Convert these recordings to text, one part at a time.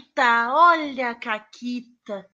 Caquita, olha a Caquita.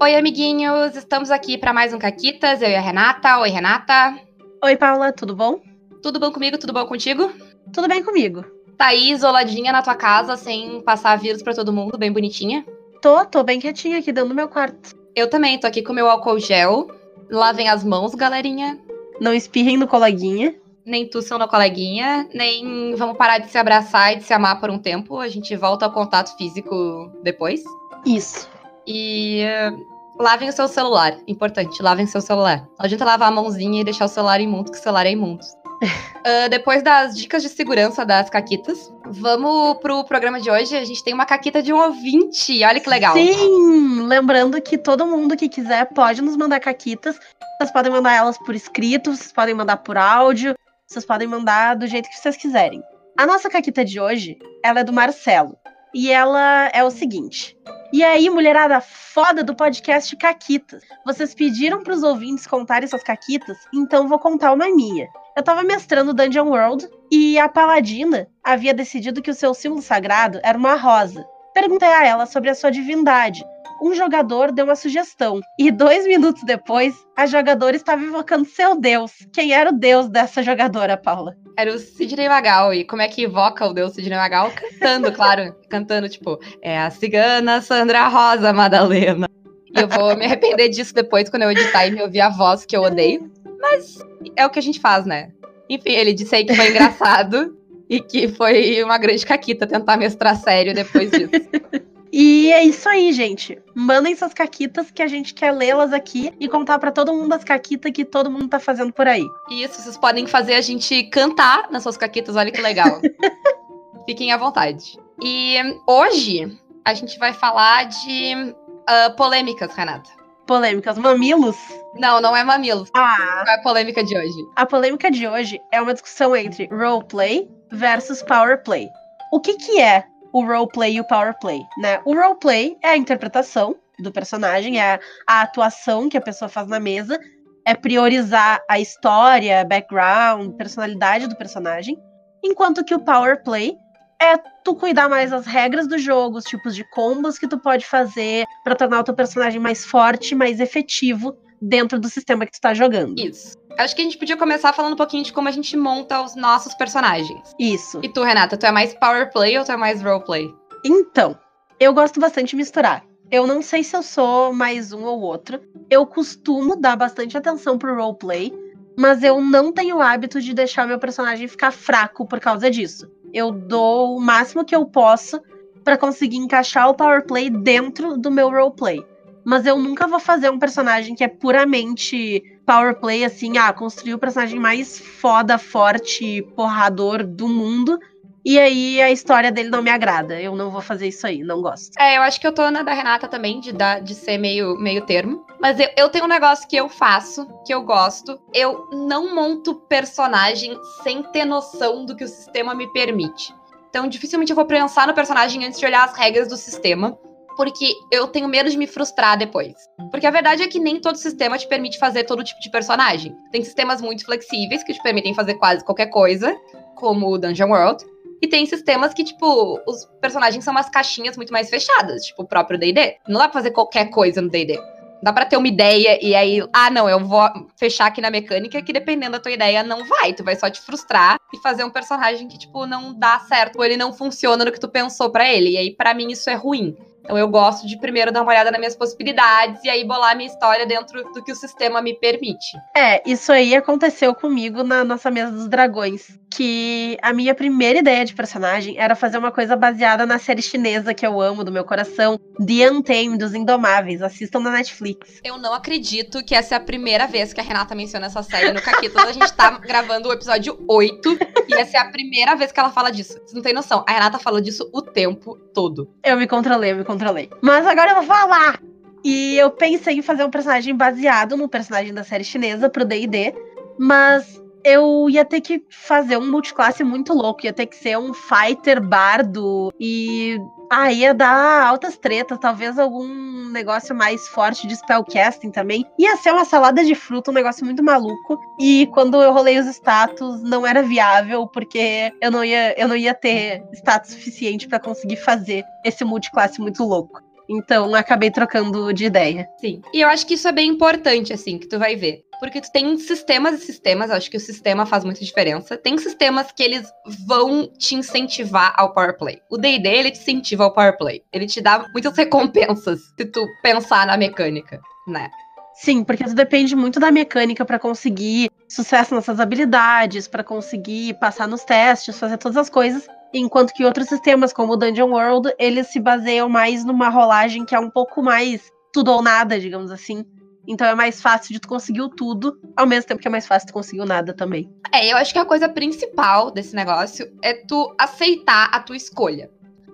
Oi, amiguinhos, estamos aqui para mais um Caquitas, eu e a Renata. Oi, Renata. Oi, Paula, tudo bom? Tudo bom comigo? Tudo bom contigo? Tudo bem comigo. Tá aí isoladinha na tua casa, sem passar vírus para todo mundo, bem bonitinha? Tô, tô bem quietinha aqui dentro do meu quarto. Eu também, tô aqui com meu álcool gel. Lavem as mãos, galerinha. Não espirrem no coleguinha. Nem tussam na coleguinha, nem vamos parar de se abraçar e de se amar por um tempo. A gente volta ao contato físico depois. Isso. E uh, lavem o seu celular. Importante, lavem seu celular. Não adianta lavar a mãozinha e deixar o celular imundo, que o celular é imundo. Uh, depois das dicas de segurança das caquitas, vamos pro programa de hoje. A gente tem uma caquita de um ouvinte. Olha que legal. Sim! Lembrando que todo mundo que quiser pode nos mandar caquitas. Vocês podem mandar elas por escrito, vocês podem mandar por áudio, vocês podem mandar do jeito que vocês quiserem. A nossa caquita de hoje, ela é do Marcelo. E ela é o seguinte. E aí, mulherada foda do podcast Caquitas. Vocês pediram para os ouvintes contarem suas caquitas, então vou contar uma minha. Eu tava mestrando Dungeon World e a Paladina havia decidido que o seu símbolo sagrado era uma rosa. Perguntei a ela sobre a sua divindade. Um jogador deu uma sugestão, e dois minutos depois, a jogadora estava invocando seu deus. Quem era o deus dessa jogadora, Paula? Era o Sidney Magal. E como é que invoca o deus Sidney Magal? Cantando, claro. Cantando, tipo, é a cigana Sandra Rosa Madalena. E eu vou me arrepender disso depois, quando eu editar e me ouvir a voz que eu odeio. Mas é o que a gente faz, né? Enfim, ele disse aí que foi engraçado e que foi uma grande caquita tentar mestrar sério depois disso. E é isso aí, gente. Mandem suas caquitas que a gente quer lê-las aqui e contar para todo mundo as caquitas que todo mundo tá fazendo por aí. Isso, vocês podem fazer a gente cantar nas suas caquitas, olha que legal. Fiquem à vontade. E hoje a gente vai falar de uh, polêmicas, Renata. Polêmicas, mamilos? Não, não é mamilos. Ah. Qual é a polêmica de hoje? A polêmica de hoje é uma discussão entre roleplay versus powerplay. O que que é o roleplay e o powerplay, né? O roleplay é a interpretação do personagem, é a atuação que a pessoa faz na mesa, é priorizar a história, background, personalidade do personagem, enquanto que o powerplay é tu cuidar mais das regras do jogo, os tipos de combos que tu pode fazer para tornar o teu personagem mais forte, mais efetivo dentro do sistema que tu tá jogando. Isso. Acho que a gente podia começar falando um pouquinho de como a gente monta os nossos personagens. Isso. E tu, Renata, tu é mais power play ou tu é mais roleplay? Então, eu gosto bastante de misturar. Eu não sei se eu sou mais um ou outro. Eu costumo dar bastante atenção pro roleplay, mas eu não tenho o hábito de deixar meu personagem ficar fraco por causa disso. Eu dou o máximo que eu posso para conseguir encaixar o power play dentro do meu roleplay. Mas eu nunca vou fazer um personagem que é puramente power play, assim, ah, construir o personagem mais foda, forte, porrador do mundo. E aí a história dele não me agrada. Eu não vou fazer isso aí, não gosto. É, eu acho que eu tô na da Renata também, de, dar, de ser meio, meio termo. Mas eu, eu tenho um negócio que eu faço, que eu gosto. Eu não monto personagem sem ter noção do que o sistema me permite. Então, dificilmente eu vou pensar no personagem antes de olhar as regras do sistema porque eu tenho medo de me frustrar depois. Porque a verdade é que nem todo sistema te permite fazer todo tipo de personagem. Tem sistemas muito flexíveis que te permitem fazer quase qualquer coisa, como o Dungeon World. E tem sistemas que, tipo, os personagens são umas caixinhas muito mais fechadas, tipo o próprio DD. Não dá pra fazer qualquer coisa no DD. Dá pra ter uma ideia e aí, ah, não, eu vou fechar aqui na mecânica que dependendo da tua ideia não vai. Tu vai só te frustrar e fazer um personagem que, tipo, não dá certo ou ele não funciona no que tu pensou para ele. E aí, para mim, isso é ruim. Então eu gosto de primeiro dar uma olhada nas minhas possibilidades e aí bolar minha história dentro do que o sistema me permite. É, isso aí aconteceu comigo na nossa mesa dos dragões. Que a minha primeira ideia de personagem era fazer uma coisa baseada na série chinesa que eu amo do meu coração, The Untamed, dos Indomáveis. Assistam na Netflix. Eu não acredito que essa é a primeira vez que a Renata menciona essa série no Caquitas. a gente tá gravando o episódio 8 e essa é a primeira vez que ela fala disso. Você não tem noção. A Renata fala disso o tempo todo. Eu me controlei, eu me controlei. Mas agora eu vou falar! E eu pensei em fazer um personagem baseado no personagem da série chinesa pro DD, mas eu ia ter que fazer um multiclasse muito louco, ia ter que ser um fighter bardo e ah, ia dar altas tretas, talvez algum negócio mais forte de spellcasting também. Ia ser uma salada de fruta, um negócio muito maluco. E quando eu rolei os status, não era viável, porque eu não ia, eu não ia ter status suficiente para conseguir fazer esse multiclasse muito louco. Então, acabei trocando de ideia. Sim. E eu acho que isso é bem importante, assim, que tu vai ver. Porque tu tem sistemas e sistemas, acho que o sistema faz muita diferença. Tem sistemas que eles vão te incentivar ao power play. O D&D, ele te incentiva ao power play. Ele te dá muitas recompensas se tu pensar na mecânica, né? Sim, porque tu depende muito da mecânica para conseguir sucesso nessas habilidades, para conseguir passar nos testes, fazer todas as coisas. Enquanto que outros sistemas, como o Dungeon World, eles se baseiam mais numa rolagem que é um pouco mais tudo ou nada, digamos assim. Então é mais fácil de tu conseguir o tudo, ao mesmo tempo que é mais fácil de tu conseguir o nada também. É, eu acho que a coisa principal desse negócio é tu aceitar a tua escolha.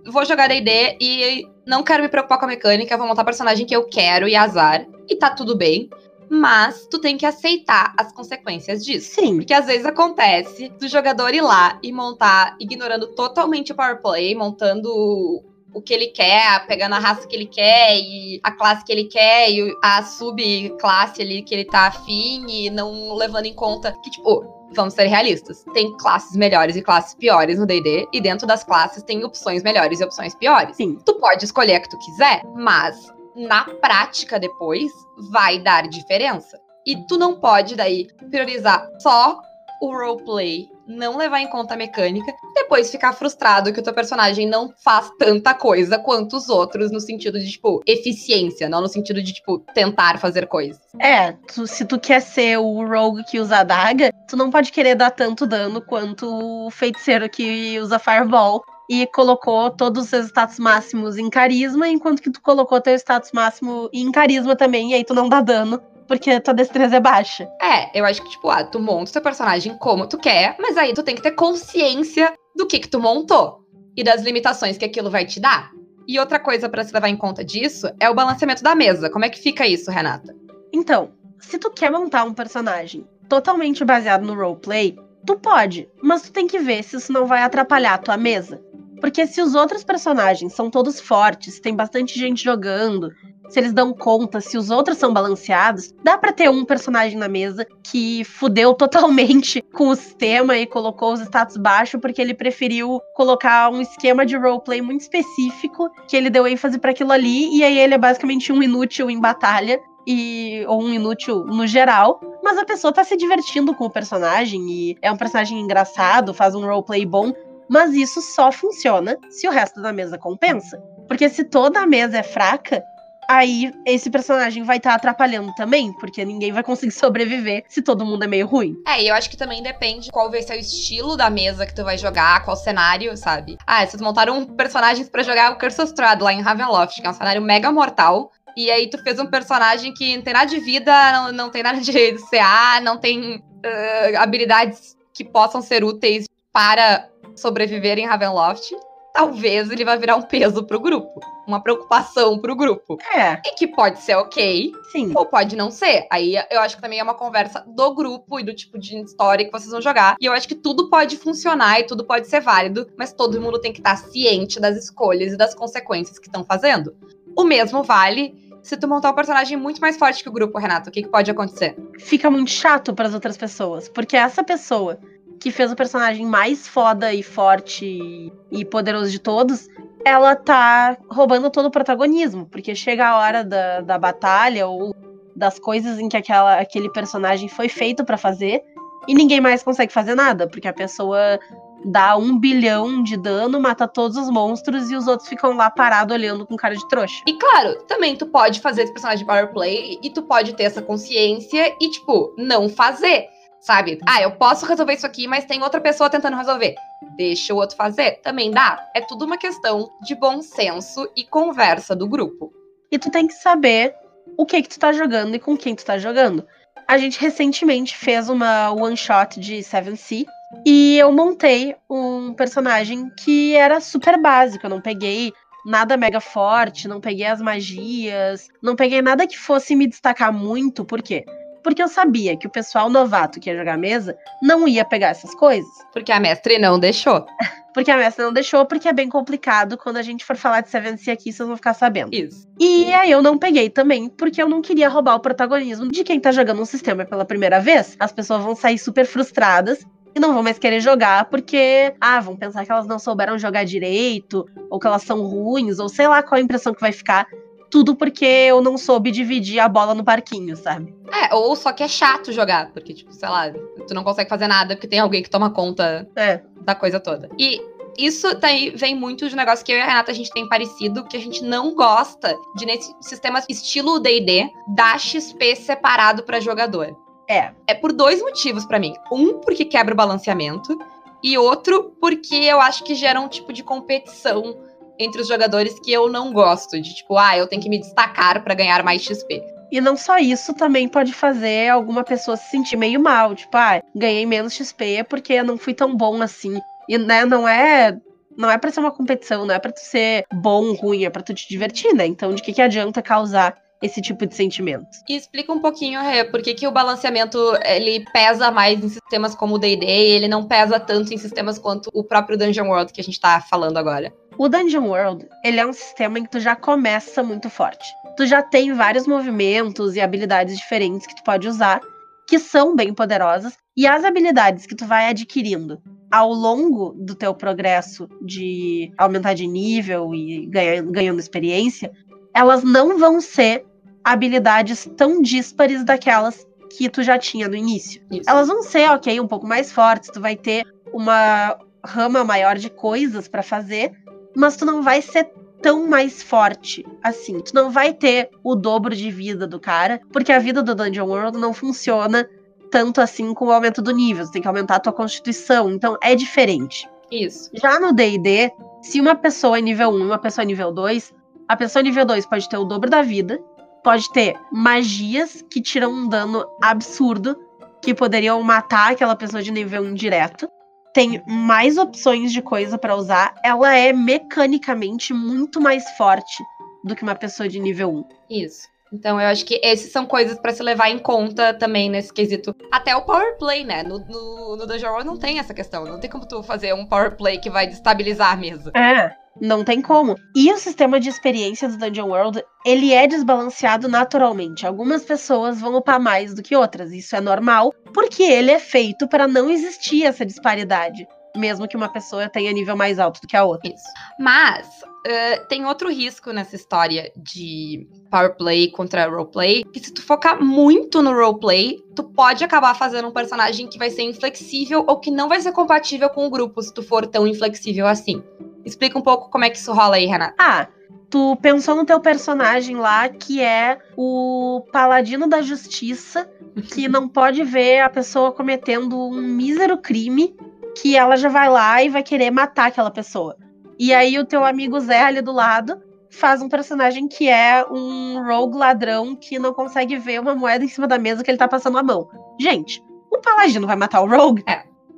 Vou jogar D&D e não quero me preocupar com a mecânica, vou montar o personagem que eu quero e azar. E tá tudo bem. Mas tu tem que aceitar as consequências disso. Sim. Porque às vezes acontece do jogador ir lá e montar, ignorando totalmente o power play, montando o que ele quer, pegando a raça que ele quer e a classe que ele quer e a subclasse ali que ele tá afim e não levando em conta que, tipo, vamos ser realistas. Tem classes melhores e classes piores no D&D, e dentro das classes tem opções melhores e opções piores. Sim. Tu pode escolher a que tu quiser, mas na prática depois vai dar diferença. E tu não pode daí priorizar só o roleplay não levar em conta a mecânica, depois ficar frustrado que o teu personagem não faz tanta coisa quanto os outros, no sentido de, tipo, eficiência, não no sentido de, tipo, tentar fazer coisas. É, tu, se tu quer ser o rogue que usa a daga, tu não pode querer dar tanto dano quanto o feiticeiro que usa fireball e colocou todos os seus status máximos em carisma, enquanto que tu colocou teu status máximo em carisma também, e aí tu não dá dano porque tua destreza é baixa. É, eu acho que, tipo, ah, tu monta o teu personagem como tu quer, mas aí tu tem que ter consciência do que que tu montou e das limitações que aquilo vai te dar. E outra coisa para se levar em conta disso é o balanceamento da mesa. Como é que fica isso, Renata? Então, se tu quer montar um personagem totalmente baseado no roleplay, tu pode, mas tu tem que ver se isso não vai atrapalhar a tua mesa. Porque se os outros personagens são todos fortes, tem bastante gente jogando, se eles dão conta, se os outros são balanceados, dá para ter um personagem na mesa que fudeu totalmente com o sistema e colocou os status baixos porque ele preferiu colocar um esquema de roleplay muito específico que ele deu ênfase para aquilo ali e aí ele é basicamente um inútil em batalha e ou um inútil no geral, mas a pessoa tá se divertindo com o personagem e é um personagem engraçado, faz um roleplay bom, mas isso só funciona se o resto da mesa compensa. Porque se toda a mesa é fraca, aí esse personagem vai estar tá atrapalhando também, porque ninguém vai conseguir sobreviver se todo mundo é meio ruim. É, e eu acho que também depende qual vai ser o estilo da mesa que tu vai jogar, qual cenário, sabe? Ah, vocês montaram personagens para jogar o Curse of Strahd lá em Ravenloft, que é um cenário mega mortal. E aí tu fez um personagem que não tem nada de vida, não, não tem nada de CA, não tem uh, habilidades que possam ser úteis para sobreviver em Ravenloft talvez ele vai virar um peso pro grupo. Uma preocupação pro grupo. É. E que pode ser ok. Sim. Ou pode não ser. Aí eu acho que também é uma conversa do grupo e do tipo de história que vocês vão jogar. E eu acho que tudo pode funcionar e tudo pode ser válido, mas todo mundo tem que estar ciente das escolhas e das consequências que estão fazendo. O mesmo vale se tu montar um personagem muito mais forte que o grupo, Renato, o que, que pode acontecer? Fica muito chato para as outras pessoas, porque essa pessoa que fez o personagem mais foda e forte e poderoso de todos, ela tá roubando todo o protagonismo, porque chega a hora da, da batalha ou das coisas em que aquela, aquele personagem foi feito para fazer e ninguém mais consegue fazer nada, porque a pessoa dá um bilhão de dano, mata todos os monstros e os outros ficam lá parados olhando com cara de trouxa. E claro, também tu pode fazer esse personagem de power play e tu pode ter essa consciência e, tipo, não fazer sabe? Ah, eu posso resolver isso aqui, mas tem outra pessoa tentando resolver. Deixa o outro fazer. Também dá. É tudo uma questão de bom senso e conversa do grupo. E tu tem que saber o que que tu tá jogando e com quem tu tá jogando. A gente recentemente fez uma one shot de Seven Sea e eu montei um personagem que era super básico. Eu não peguei nada mega forte, não peguei as magias, não peguei nada que fosse me destacar muito, por quê? Porque eu sabia que o pessoal novato que ia jogar mesa não ia pegar essas coisas. Porque a mestre não deixou. Porque a mestra não deixou, porque é bem complicado. Quando a gente for falar de Seven Sea aqui, vocês vão ficar sabendo. Isso. E aí eu não peguei também, porque eu não queria roubar o protagonismo de quem tá jogando um sistema pela primeira vez. As pessoas vão sair super frustradas e não vão mais querer jogar porque, ah, vão pensar que elas não souberam jogar direito, ou que elas são ruins, ou sei lá qual a impressão que vai ficar. Tudo porque eu não soube dividir a bola no parquinho, sabe? É, ou só que é chato jogar, porque, tipo, sei lá, tu não consegue fazer nada porque tem alguém que toma conta É. da coisa toda. E isso daí vem muito de um negócio que eu e a Renata a gente tem parecido, que a gente não gosta de nesse sistema estilo D&D dar XP separado pra jogador. É. É por dois motivos pra mim. Um, porque quebra o balanceamento, e outro, porque eu acho que gera um tipo de competição entre os jogadores que eu não gosto, de tipo, ah, eu tenho que me destacar pra ganhar mais XP. E não só isso, também pode fazer alguma pessoa se sentir meio mal. Tipo, ah, ganhei menos XP porque eu não fui tão bom assim. E, né, não é. Não é pra ser uma competição, não é pra tu ser bom, ruim, é pra tu te divertir, né? Então, de que, que adianta causar esse tipo de sentimento? E explica um pouquinho, Rê, por que, que o balanceamento ele pesa mais em sistemas como o D&D e ele não pesa tanto em sistemas quanto o próprio Dungeon World que a gente tá falando agora. O Dungeon World, ele é um sistema em que tu já começa muito forte. Tu já tem vários movimentos e habilidades diferentes que tu pode usar, que são bem poderosas, e as habilidades que tu vai adquirindo ao longo do teu progresso de aumentar de nível e ganha, ganhando experiência, elas não vão ser habilidades tão díspares daquelas que tu já tinha no início. Isso. Elas vão ser, ok, um pouco mais fortes, tu vai ter uma rama maior de coisas pra fazer, mas tu não vai ser tão mais forte assim. Tu não vai ter o dobro de vida do cara, porque a vida do Dungeon World não funciona tanto assim com o aumento do nível. Você tem que aumentar a tua constituição, então é diferente. Isso. Já no D&D, se uma pessoa é nível 1 e uma pessoa é nível 2, a pessoa nível 2 pode ter o dobro da vida, pode ter magias que tiram um dano absurdo, que poderiam matar aquela pessoa de nível 1 direto. Tem mais opções de coisa pra usar. Ela é mecanicamente muito mais forte do que uma pessoa de nível 1. Isso. Então eu acho que esses são coisas pra se levar em conta também nesse quesito. Até o power play, né? No, no, no Dungeon World não tem essa questão. Não tem como tu fazer um power play que vai destabilizar a mesa. É, não tem como. E o sistema de experiência do Dungeon World, ele é desbalanceado naturalmente. Algumas pessoas vão upar mais do que outras, isso é normal, porque ele é feito para não existir essa disparidade, mesmo que uma pessoa tenha nível mais alto do que a outra. Isso. Mas uh, tem outro risco nessa história de power play contra roleplay, que se tu focar muito no roleplay, tu pode acabar fazendo um personagem que vai ser inflexível ou que não vai ser compatível com o grupo se tu for tão inflexível assim. Explica um pouco como é que isso rola aí, Renata. Ah, tu pensou no teu personagem lá que é o paladino da justiça, que não pode ver a pessoa cometendo um mísero crime, que ela já vai lá e vai querer matar aquela pessoa. E aí o teu amigo Zé ali do lado faz um personagem que é um rogue ladrão que não consegue ver uma moeda em cima da mesa que ele tá passando a mão. Gente, o paladino vai matar o rogue?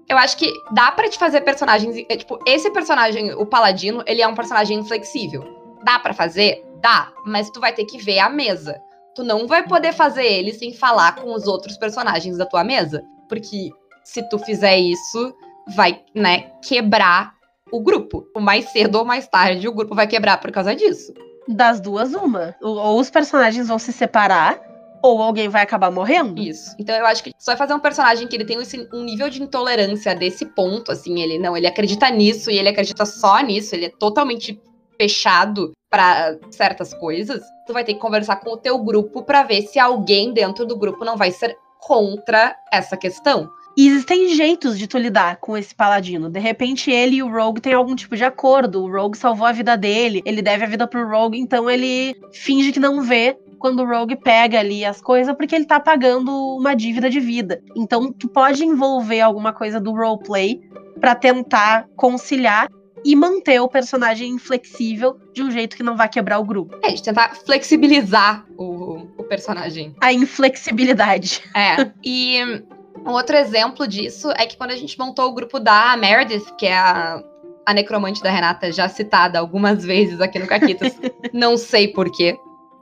Eu acho que dá pra te fazer personagens. é, tipo, esse personagem, o Paladino, ele é um personagem inflexível. Dá pra fazer? Dá. Mas tu vai ter que ver a mesa. Tu não vai poder fazer ele sem falar com os outros personagens da tua mesa. Porque se tu fizer isso, vai, né, quebrar o grupo. Mais cedo ou mais tarde, o grupo vai quebrar por causa disso. Das duas, uma. Ou os personagens vão se separar, ou alguém vai acabar morrendo. Isso. Então eu acho que só vai fazer um personagem que ele tem um nível de intolerância desse ponto, assim, ele não, ele acredita nisso e ele acredita só nisso, ele é totalmente fechado pra certas coisas. Tu vai ter que conversar com o teu grupo pra ver se alguém dentro do grupo não vai ser contra essa questão. E existem jeitos de tu lidar com esse paladino. De repente, ele e o Rogue têm algum tipo de acordo. O Rogue salvou a vida dele, ele deve a vida pro Rogue, então ele finge que não vê quando o Rogue pega ali as coisas, porque ele tá pagando uma dívida de vida. Então, tu pode envolver alguma coisa do roleplay pra tentar conciliar e manter o personagem inflexível de um jeito que não vai quebrar o grupo. É, de tentar flexibilizar o, o personagem. A inflexibilidade. É. E um outro exemplo disso é que quando a gente montou o grupo da Meredith, que é a, a necromante da Renata, já citada algumas vezes aqui no Caquitas, não sei porquê.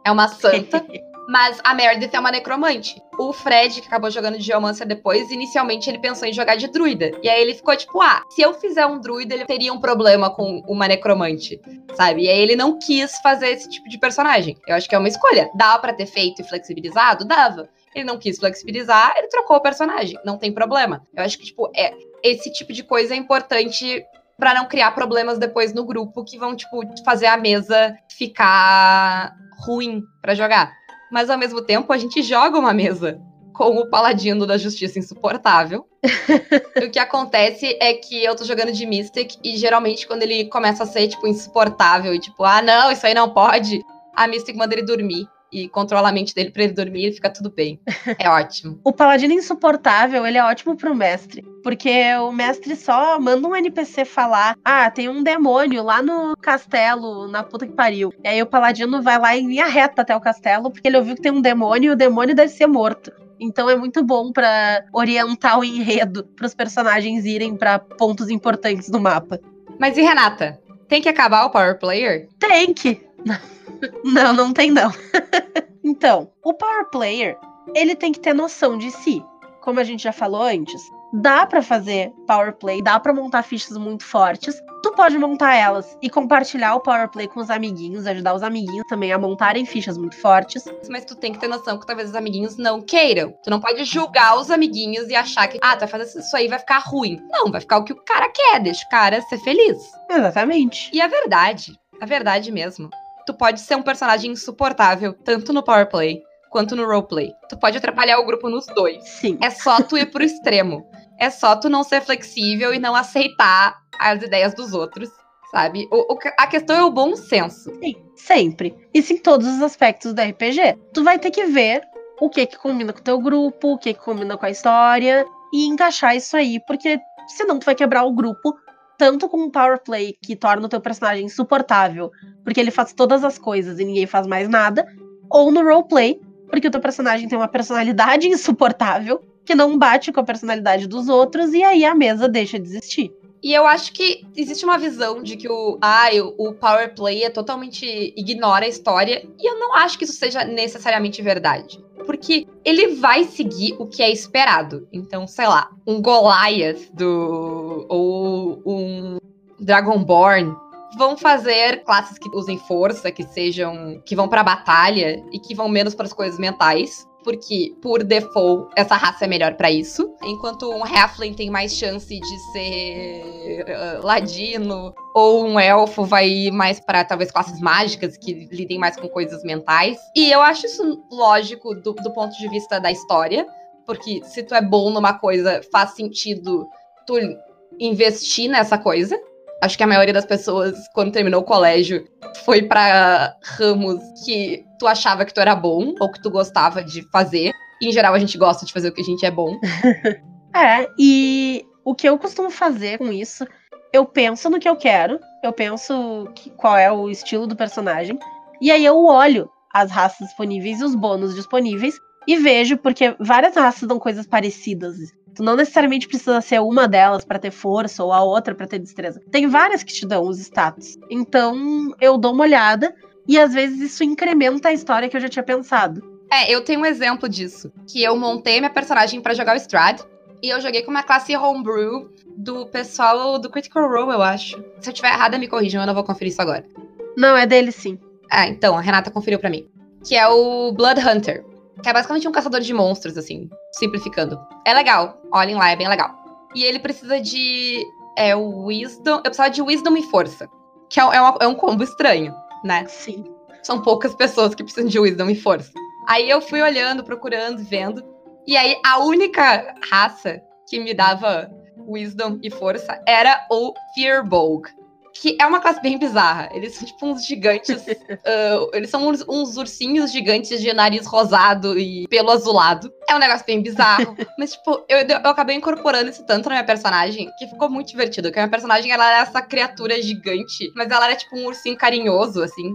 É uma santa. Mas a Meredith é uma necromante. O Fred, que acabou jogando de Geomancer depois, inicialmente ele pensou em jogar de druida. E aí ele ficou tipo, ah, se eu fizer um druida, ele teria um problema com uma necromante, sabe? E aí ele não quis fazer esse tipo de personagem. Eu acho que é uma escolha. Dava para ter feito e flexibilizado? Dava. Ele não quis flexibilizar, ele trocou o personagem. Não tem problema. Eu acho que, tipo, é, esse tipo de coisa é importante para não criar problemas depois no grupo que vão, tipo, fazer a mesa ficar ruim para jogar mas ao mesmo tempo a gente joga uma mesa com o paladino da justiça insuportável. o que acontece é que eu tô jogando de Mystic e geralmente quando ele começa a ser, tipo, insuportável e tipo, ah, não, isso aí não pode, a Mystic manda ele dormir e controla a mente dele para ele dormir e fica tudo bem. É ótimo. o paladino insuportável, ele é ótimo pro mestre. Porque o mestre só manda um NPC falar: Ah, tem um demônio lá no castelo, na puta que pariu. E aí o paladino vai lá em linha reta até o castelo, porque ele ouviu que tem um demônio e o demônio deve ser morto. Então é muito bom para orientar o enredo, para os personagens irem para pontos importantes do mapa. Mas e Renata? Tem que acabar o Power Player? Tem que. Não, não tem não. então, o Power Player, ele tem que ter noção de si. Como a gente já falou antes, dá para fazer Power Play, dá para montar fichas muito fortes. Tu pode montar elas e compartilhar o Power Play com os amiguinhos, ajudar os amiguinhos também a montarem fichas muito fortes. Mas tu tem que ter noção que talvez os amiguinhos não queiram. Tu não pode julgar os amiguinhos e achar que, ah, tu vai fazer isso aí vai ficar ruim. Não, vai ficar o que o cara quer, deixa o cara ser feliz. Exatamente. E a verdade, a verdade mesmo, tu pode ser um personagem insuportável, tanto no power play quanto no roleplay. Tu pode atrapalhar o grupo nos dois. Sim. É só tu ir pro extremo. É só tu não ser flexível e não aceitar as ideias dos outros, sabe? O, o, a questão é o bom senso. Sim, sempre. Isso em todos os aspectos do RPG. Tu vai ter que ver o que que combina com o teu grupo, o que que combina com a história e encaixar isso aí, porque senão tu vai quebrar o grupo tanto com um power play que torna o teu personagem insuportável, porque ele faz todas as coisas e ninguém faz mais nada, ou no roleplay, porque o teu personagem tem uma personalidade insuportável que não bate com a personalidade dos outros e aí a mesa deixa de existir. E eu acho que existe uma visão de que o, ah, o power play é totalmente ignora a história, e eu não acho que isso seja necessariamente verdade. Porque ele vai seguir o que é esperado. Então, sei lá, um Goliath do. ou um Dragonborn vão fazer classes que usem força, que sejam. que vão pra batalha e que vão menos para as coisas mentais porque por default essa raça é melhor para isso, enquanto um halfling tem mais chance de ser uh, ladino ou um elfo vai mais para talvez classes mágicas que lidem mais com coisas mentais. E eu acho isso lógico do, do ponto de vista da história, porque se tu é bom numa coisa, faz sentido tu investir nessa coisa. Acho que a maioria das pessoas, quando terminou o colégio, foi para ramos que tu achava que tu era bom ou que tu gostava de fazer. E, em geral, a gente gosta de fazer o que a gente é bom. é, e o que eu costumo fazer com isso, eu penso no que eu quero, eu penso que, qual é o estilo do personagem, e aí eu olho as raças disponíveis e os bônus disponíveis e vejo, porque várias raças dão coisas parecidas. Tu não necessariamente precisa ser uma delas para ter força ou a outra para ter destreza. Tem várias que te dão os status. Então eu dou uma olhada e às vezes isso incrementa a história que eu já tinha pensado. É, eu tenho um exemplo disso. Que eu montei minha personagem para jogar o Strad. E eu joguei com uma classe homebrew do pessoal do Critical Role, eu acho. Se eu tiver errada, me corrijam, eu não vou conferir isso agora. Não, é dele sim. Ah, então, a Renata conferiu para mim. Que é o Blood Hunter. Que é basicamente um caçador de monstros, assim, simplificando. É legal, olhem lá, é bem legal. E ele precisa de. É o Wisdom. Eu precisava de Wisdom e Força. Que é, é, uma, é um combo estranho, né? Sim. São poucas pessoas que precisam de Wisdom e Força. Aí eu fui olhando, procurando, vendo. E aí a única raça que me dava Wisdom e Força era o Fearbolg que é uma classe bem bizarra. Eles são tipo uns gigantes. uh, eles são uns, uns, ursinhos gigantes de nariz rosado e pelo azulado. É um negócio bem bizarro. mas, tipo, eu, eu acabei incorporando isso tanto na minha personagem que ficou muito divertido. Porque a minha personagem ela era essa criatura gigante, mas ela era tipo um ursinho carinhoso, assim.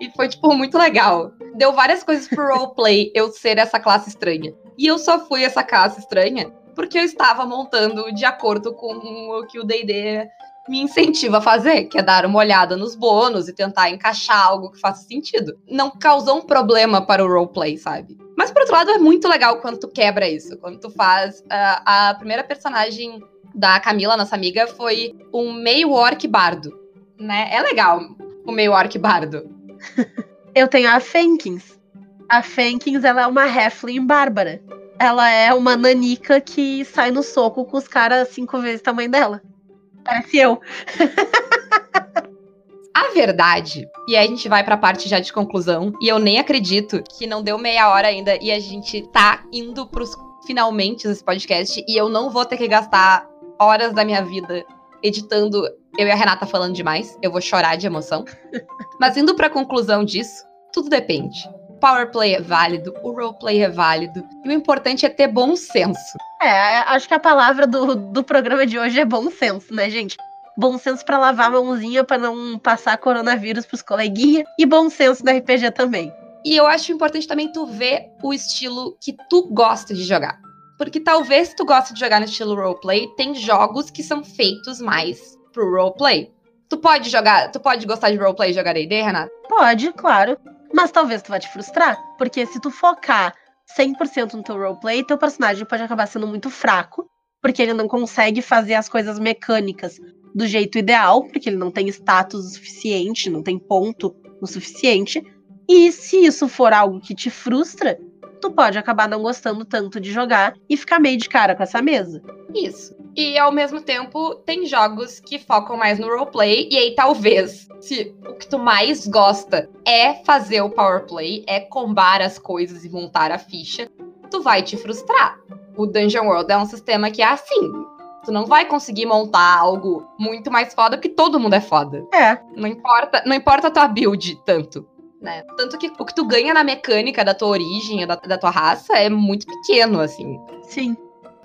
E foi, tipo, muito legal. Deu várias coisas pro roleplay eu ser essa classe estranha. E eu só fui essa classe estranha porque eu estava montando de acordo com o que o D&D me incentiva a fazer, que é dar uma olhada nos bônus e tentar encaixar algo que faça sentido. Não causou um problema para o roleplay, sabe? Mas por outro lado, é muito legal quando tu quebra isso, quando tu faz. Uh, a primeira personagem da Camila, nossa amiga, foi um meio orc bardo, né? É legal o meio orc bardo. Eu tenho a Fenkins. A Fenkins, ela é uma Heflin bárbara. Ela é uma nanica que sai no soco com os caras cinco vezes o tamanho dela. Parece eu. A verdade, e aí a gente vai pra parte já de conclusão, e eu nem acredito que não deu meia hora ainda e a gente tá indo pros finalmente desse podcast e eu não vou ter que gastar horas da minha vida editando eu e a Renata falando demais. Eu vou chorar de emoção. Mas indo pra conclusão disso, tudo depende. O power play é válido, o roleplay é válido, e o importante é ter bom senso. É, acho que a palavra do, do programa de hoje é bom senso, né, gente? Bom senso para lavar a mãozinha para não passar coronavírus pros coleguinhas e bom senso no RPG também. E eu acho importante também tu ver o estilo que tu gosta de jogar. Porque talvez tu goste de jogar no estilo roleplay, tem jogos que são feitos mais pro roleplay. Tu pode jogar, tu pode gostar de roleplay e jogar D&D, Renata? Pode, claro. Mas talvez tu vá te frustrar, porque se tu focar 100% no teu roleplay, teu personagem pode acabar sendo muito fraco, porque ele não consegue fazer as coisas mecânicas do jeito ideal, porque ele não tem status o suficiente, não tem ponto o suficiente. E se isso for algo que te frustra, tu pode acabar não gostando tanto de jogar e ficar meio de cara com essa mesa. Isso. E ao mesmo tempo, tem jogos que focam mais no roleplay, e aí talvez, se o que tu mais gosta é fazer o powerplay, é combar as coisas e montar a ficha, tu vai te frustrar. O Dungeon World é um sistema que é assim. Tu não vai conseguir montar algo muito mais foda porque todo mundo é foda. É. Não importa, não importa a tua build tanto. Né? Tanto que o que tu ganha na mecânica da tua origem, da, da tua raça, é muito pequeno, assim. Sim.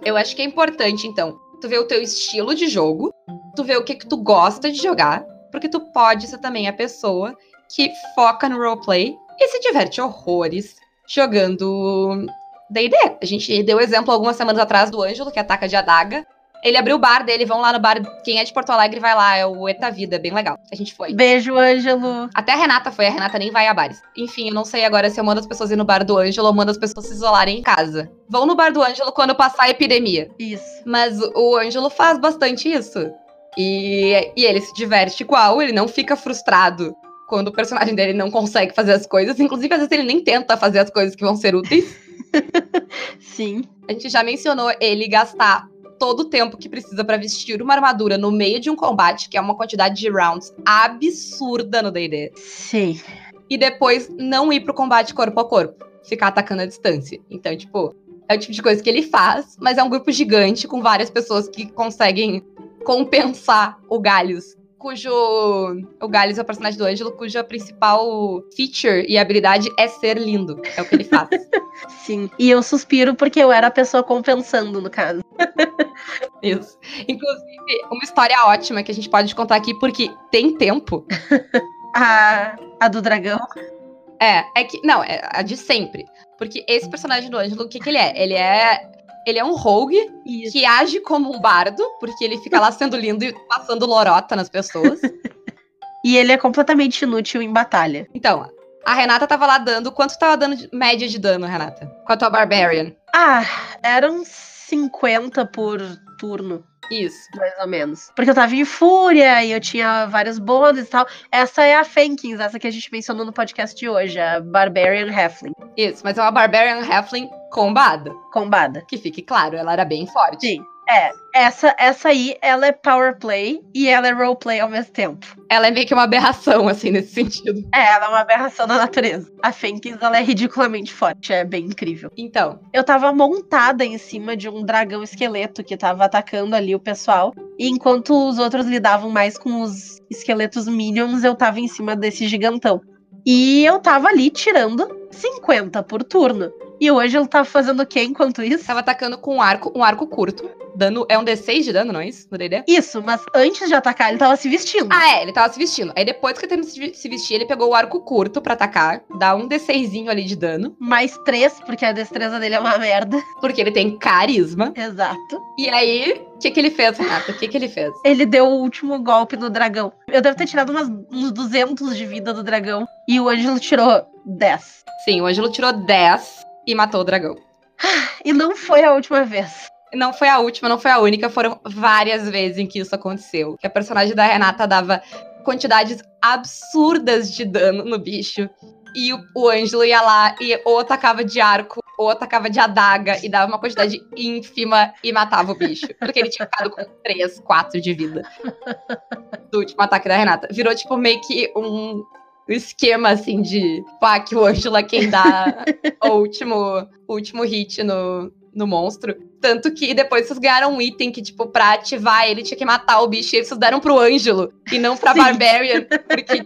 Eu acho que é importante, então, tu ver o teu estilo de jogo, tu ver o que, que tu gosta de jogar, porque tu pode ser também a pessoa que foca no roleplay e se diverte horrores jogando D&D. A gente deu exemplo algumas semanas atrás do Ângelo, que ataca de adaga. Ele abriu o bar dele, vão lá no bar. Quem é de Porto Alegre vai lá, é o Eta Vida, é bem legal. A gente foi. Beijo, Ângelo. Até a Renata foi, a Renata nem vai a bares. Enfim, eu não sei agora se eu mando as pessoas ir no bar do Ângelo ou mando as pessoas se isolarem em casa. Vão no bar do Ângelo quando passar a epidemia. Isso. Mas o Ângelo faz bastante isso. E, e ele se diverte igual, ele não fica frustrado quando o personagem dele não consegue fazer as coisas. Inclusive, às vezes ele nem tenta fazer as coisas que vão ser úteis. Sim. A gente já mencionou ele gastar todo o tempo que precisa para vestir uma armadura no meio de um combate, que é uma quantidade de rounds absurda no D&D. Sim. E depois não ir pro combate corpo a corpo, ficar atacando a distância. Então, tipo, é o tipo de coisa que ele faz, mas é um grupo gigante com várias pessoas que conseguem compensar o Galhos cujo. O Gales é o personagem do Ângelo, cuja principal feature e habilidade é ser lindo. É o que ele faz. Sim. E eu suspiro porque eu era a pessoa compensando, no caso. Isso. Inclusive, uma história ótima que a gente pode contar aqui, porque tem tempo. a, a do dragão. É, é que. Não, é a de sempre. Porque esse personagem do Ângelo, o que, que ele é? Ele é ele é um rogue Isso. que age como um bardo, porque ele fica lá sendo lindo e passando lorota nas pessoas. e ele é completamente inútil em batalha. Então, a Renata tava lá dando. Quanto tava dando de média de dano, Renata? Com a tua Barbarian? Ah, eram 50 por turno. Isso. Mais ou menos. Porque eu tava em fúria e eu tinha vários bônus e tal. Essa é a Fenkins, essa que a gente mencionou no podcast de hoje, a Barbarian Halfling. Isso, mas é uma Barbarian Halfling combada. Combada. Que fique claro, ela era bem forte. Sim. É, essa, essa aí, ela é power play e ela é roleplay ao mesmo tempo. Ela é meio que uma aberração, assim, nesse sentido. É, ela é uma aberração da natureza. A Fenkins, ela é ridiculamente forte, é bem incrível. Então. Eu tava montada em cima de um dragão esqueleto que tava atacando ali o pessoal. E enquanto os outros lidavam mais com os esqueletos minions, eu tava em cima desse gigantão. E eu tava ali tirando 50 por turno. E o Ângelo tava fazendo o quê enquanto isso? Tava atacando com um arco, um arco curto. Dano, é um D6 de dano, não é isso? No D&D? Isso, mas antes de atacar, ele tava se vestindo. Ah, é, ele tava se vestindo. Aí depois que ele terminou de se vestir, ele pegou o arco curto pra atacar, dá um D6zinho ali de dano, Mais três, porque a destreza dele é uma merda. porque ele tem carisma. Exato. E aí, o que que ele fez, Renata? O que que ele fez? Ele deu o último golpe no dragão. Eu devo ter tirado umas, uns 200 de vida do dragão. E o Ângelo tirou 10. Sim, o Ângelo tirou 10 e matou o dragão. E não foi a última vez. Não foi a última, não foi a única, foram várias vezes em que isso aconteceu. Que a personagem da Renata dava quantidades absurdas de dano no bicho. E o, o Ângelo ia lá e ou atacava de arco, ou atacava de adaga, e dava uma quantidade ínfima e matava o bicho. Porque ele tinha ficado com 3, 4 de vida. Do último ataque da Renata. Virou, tipo, meio que um esquema, assim, de pá, que o Ângelo é quem dá o último, o último hit no, no monstro. Tanto que depois vocês ganharam um item que, tipo, pra ativar ele tinha que matar o bicho. E vocês deram pro Ângelo e não pra Sim. Barbarian. Porque,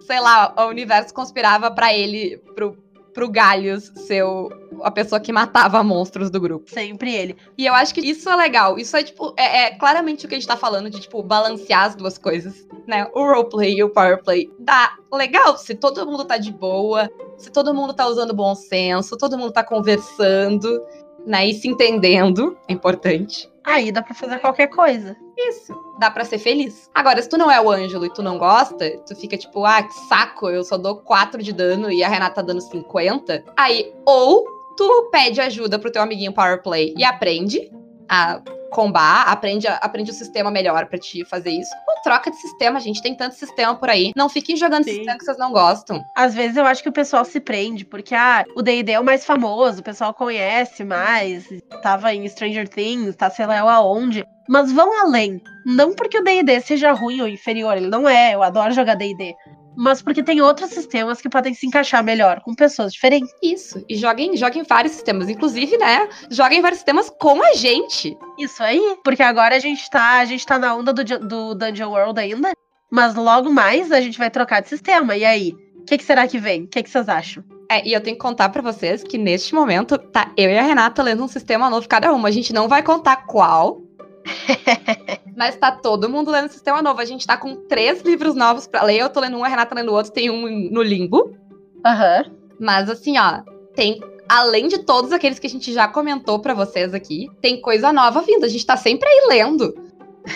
sei lá, o universo conspirava pra ele, pro, pro Galhos ser o- a pessoa que matava monstros do grupo. Sempre ele. E eu acho que isso é legal. Isso é, tipo, é, é claramente o que a gente tá falando de, tipo, balancear as duas coisas, né? O roleplay e o powerplay. Dá legal se todo mundo tá de boa, se todo mundo tá usando bom senso, todo mundo tá conversando, né? E se entendendo. É importante. Aí dá pra fazer qualquer coisa. Isso. Dá pra ser feliz. Agora, se tu não é o Ângelo e tu não gosta, tu fica tipo, ah, que saco, eu só dou 4 de dano e a Renata tá dando 50. Aí, ou tu pede ajuda pro teu amiguinho Powerplay e aprende a combar, aprende, aprende o sistema melhor pra te fazer isso. Ou troca de sistema, gente. Tem tanto sistema por aí. Não fiquem jogando Sim. sistema que vocês não gostam. Às vezes eu acho que o pessoal se prende, porque ah, o D&D é o mais famoso, o pessoal conhece mais, tava em Stranger Things, tá sei lá aonde. Mas vão além. Não porque o D&D seja ruim ou inferior, ele não é, eu adoro jogar D&D. Mas porque tem outros sistemas que podem se encaixar melhor com pessoas diferentes. Isso. E joguem, joguem vários sistemas. Inclusive, né? Joguem vários sistemas com a gente. Isso aí, porque agora a gente tá, a gente tá na onda do, do Dungeon World ainda, mas logo mais a gente vai trocar de sistema. E aí? O que, que será que vem? O que, que vocês acham? É, e eu tenho que contar pra vocês que neste momento tá eu e a Renata lendo um sistema novo cada uma. A gente não vai contar qual. mas tá todo mundo lendo sistema novo. A gente tá com três livros novos pra ler. Eu tô lendo um, a Renata lendo o outro, tem um no limbo. Aham. Mas assim, ó, tem. Além de todos aqueles que a gente já comentou pra vocês aqui, tem coisa nova vindo. A gente tá sempre aí lendo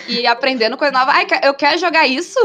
e aprendendo coisa nova. Ai, eu quero jogar isso?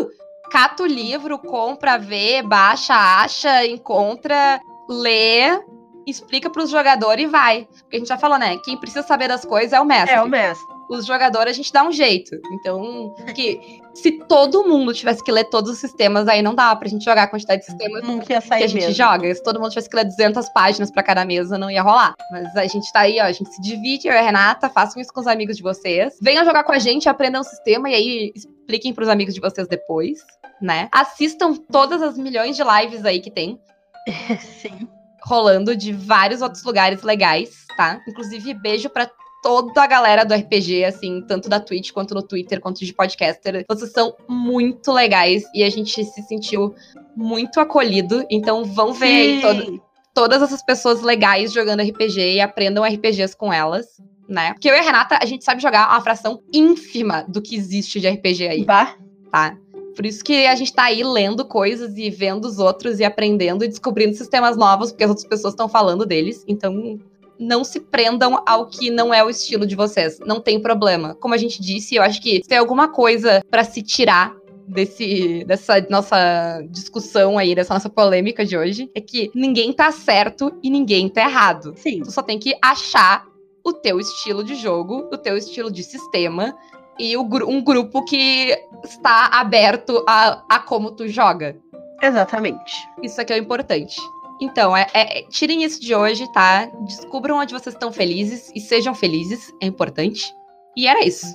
Cata o livro, compra, vê, baixa, acha, encontra, lê, explica pros jogadores e vai. Porque a gente já falou, né? Quem precisa saber das coisas é o mestre É o mestre. Os jogadores a gente dá um jeito. Então, que se todo mundo tivesse que ler todos os sistemas, aí não dá pra gente jogar a quantidade de sistemas ia que a gente mesmo. joga. Se todo mundo tivesse que ler 200 páginas pra cada mesa, não ia rolar. Mas a gente tá aí, ó, a gente se divide, eu e a Renata, façam isso com os amigos de vocês. Venham jogar com a gente, aprendam o sistema e aí expliquem pros amigos de vocês depois, né? Assistam todas as milhões de lives aí que tem Sim. rolando de vários outros lugares legais, tá? Inclusive, beijo pra toda a galera do RPG, assim, tanto da Twitch quanto no Twitter, quanto de podcaster. Vocês são muito legais e a gente se sentiu muito acolhido. Então, vão ver aí todo- todas essas pessoas legais jogando RPG e aprendam RPGs com elas. Né? Porque eu e a Renata, a gente sabe jogar uma fração ínfima do que existe de RPG aí Bah. tá? Por isso que a gente tá aí lendo coisas e vendo os outros e aprendendo e descobrindo sistemas novos, porque as outras pessoas estão falando deles. Então, não se prendam ao que não é o estilo de vocês. Não tem problema. Como a gente disse, eu acho que se tem alguma coisa pra se tirar desse dessa nossa discussão aí, dessa nossa polêmica de hoje, é que ninguém tá certo e ninguém tá errado. Sim. Tu só tem que achar o teu estilo de jogo, o teu estilo de sistema e o um grupo que está aberto a, a como tu joga. Exatamente. Isso aqui é o importante. Então, é, é- tirem isso de hoje, tá? Descubram onde vocês estão felizes e sejam felizes, é importante. E era isso.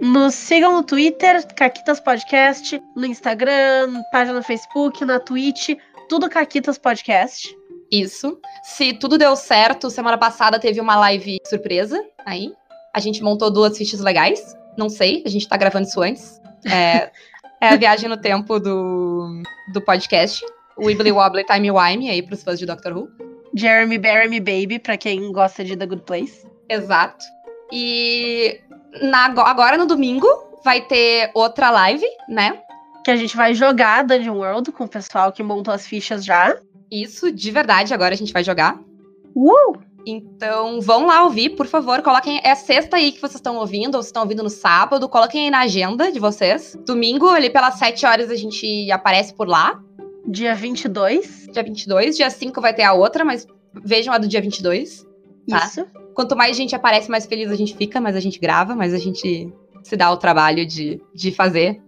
Nos sigam no Twitter, Caquitas Podcast, no Instagram, página no Facebook, na Twitch, tudo Caquitas Podcast. Isso. Se tudo deu certo, semana passada teve uma live surpresa aí. A gente montou duas fichas legais. Não sei, a gente tá gravando isso antes. É, é a viagem no tempo do, do podcast. Wibbly Wobbly Time Wime aí pros fãs de Doctor Who. Jeremy Barry Baby, pra quem gosta de The Good Place. Exato. E na, agora no domingo vai ter outra live, né? Que a gente vai jogar Dungeon World com o pessoal que montou as fichas já. Isso, de verdade, agora a gente vai jogar. Uh! Então, vão lá ouvir, por favor. Coloquem. É sexta aí que vocês estão ouvindo, ou vocês estão ouvindo no sábado. Coloquem aí na agenda de vocês. Domingo, ali pelas 7 horas, a gente aparece por lá. Dia 22. Dia 22. Dia 5 vai ter a outra, mas vejam a do dia 22. Tá? Isso. Quanto mais gente aparece, mais feliz a gente fica, mais a gente grava, mais a gente se dá o trabalho de, de fazer.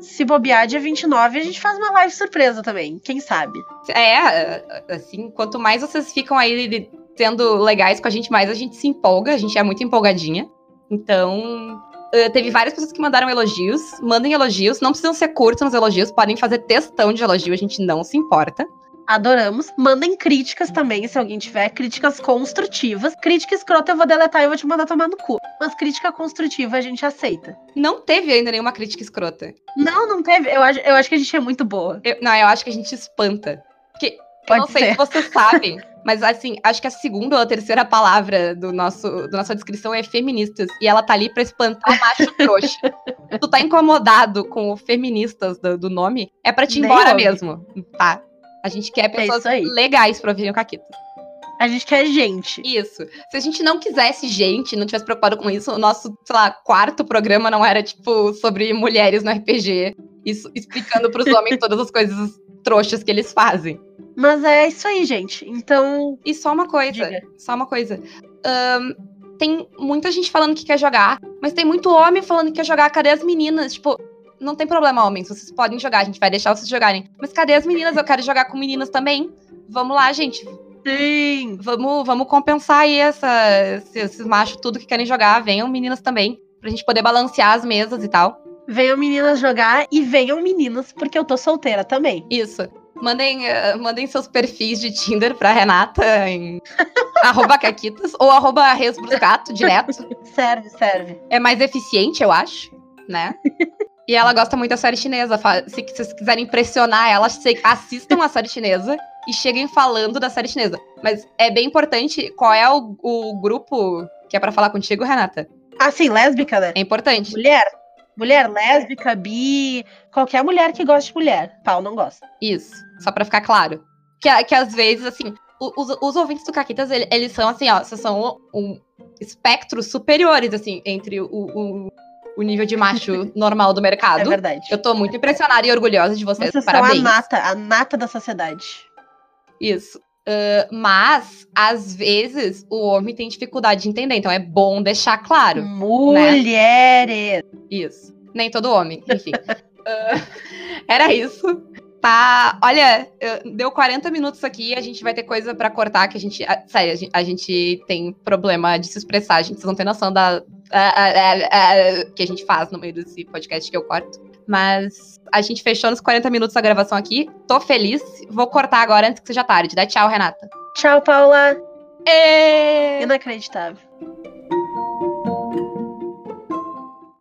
Se bobear, dia 29 a gente faz uma live surpresa também, quem sabe? É, assim, quanto mais vocês ficam aí sendo legais com a gente, mais a gente se empolga, a gente é muito empolgadinha. Então, uh, teve várias pessoas que mandaram elogios. Mandem elogios, não precisam ser curtos nos elogios, podem fazer textão de elogio, a gente não se importa. Adoramos. Mandem críticas também, se alguém tiver. Críticas construtivas. Crítica escrota eu vou deletar e eu vou te mandar tomar no cu. Mas crítica construtiva a gente aceita. Não teve ainda nenhuma crítica escrota. Não, não teve. Eu acho, eu acho que a gente é muito boa. Eu, não, eu acho que a gente espanta. Porque Pode eu não sei ser. se vocês sabem, mas assim, acho que a segunda ou a terceira palavra do nosso, da nossa descrição é feministas. E ela tá ali pra espantar o macho trouxa. tu tá incomodado com o feministas do, do nome, é pra te ir embora ouve. mesmo, tá? A gente quer pessoas isso aí. legais pra ouvirem o Caquito. A gente quer gente. Isso. Se a gente não quisesse gente, não tivesse preocupado com isso, o nosso, sei lá, quarto programa não era, tipo, sobre mulheres no RPG. Isso, explicando pros homens todas as coisas trouxas que eles fazem. Mas é isso aí, gente. Então, E só uma coisa, Diga. só uma coisa. Ahn, tem muita gente falando que quer jogar, mas tem muito homem falando que quer jogar. Cadê as meninas? Tipo, não tem problema, homens. Vocês podem jogar, a gente vai deixar vocês jogarem. Mas cadê as meninas? Eu quero jogar com meninas também. Vamos lá, gente. sim. Vamos, vamos compensar aí essa, esses, esses machos tudo que querem jogar. Venham meninas também. Pra gente poder balancear as mesas e tal. Venham meninas jogar e venham meninos, porque eu tô solteira também. Isso. Mandem, eh, mandem seus perfis de Tinder pra Renata em arroba caquitas ou arroba resbruscato direto. Serve, serve. É mais eficiente, eu acho, né? E ela gosta muito da série chinesa. Se vocês quiserem impressionar ela, assistam a série chinesa e cheguem falando da série chinesa. Mas é bem importante qual é o, o grupo que é pra falar contigo, Renata. Ah, sim, lésbica, né? É importante. Mulher. Mulher lésbica, bi, qualquer mulher que goste de mulher. Pau não gosta. Isso. Só pra ficar claro. Que, que às vezes, assim, os, os ouvintes do Caquitas, ele- eles, são assim, ó, são um, espectros superiores, assim, entre o, o, o nível de macho normal do É mercado. verdade. Eu tô muito impressionada e orgulhosa de vocês. Vocês Parabéns. são a nata, a nata da sociedade. Isso. Ah, mas, às vezes, o homem tem dificuldade de entender. Então é bom deixar claro. Mulheres. Isso. Nem todo homem, enfim. Ah, era isso. Tá. Olha, deu 40 minutos aqui. A gente vai ter coisa pra cortar. Que a gente. ah, sério, a gente, a gente tem problema de se expressar. A gente vocês não tem noção da. ah, ah, que a gente faz no meio desse podcast que eu corto. Mas a gente fechou nos 40 minutos a gravação aqui. Tô feliz. Vou cortar agora antes que seja tarde. Dá tchau, Renata. Tchau, Paula. Ê! Inacreditável.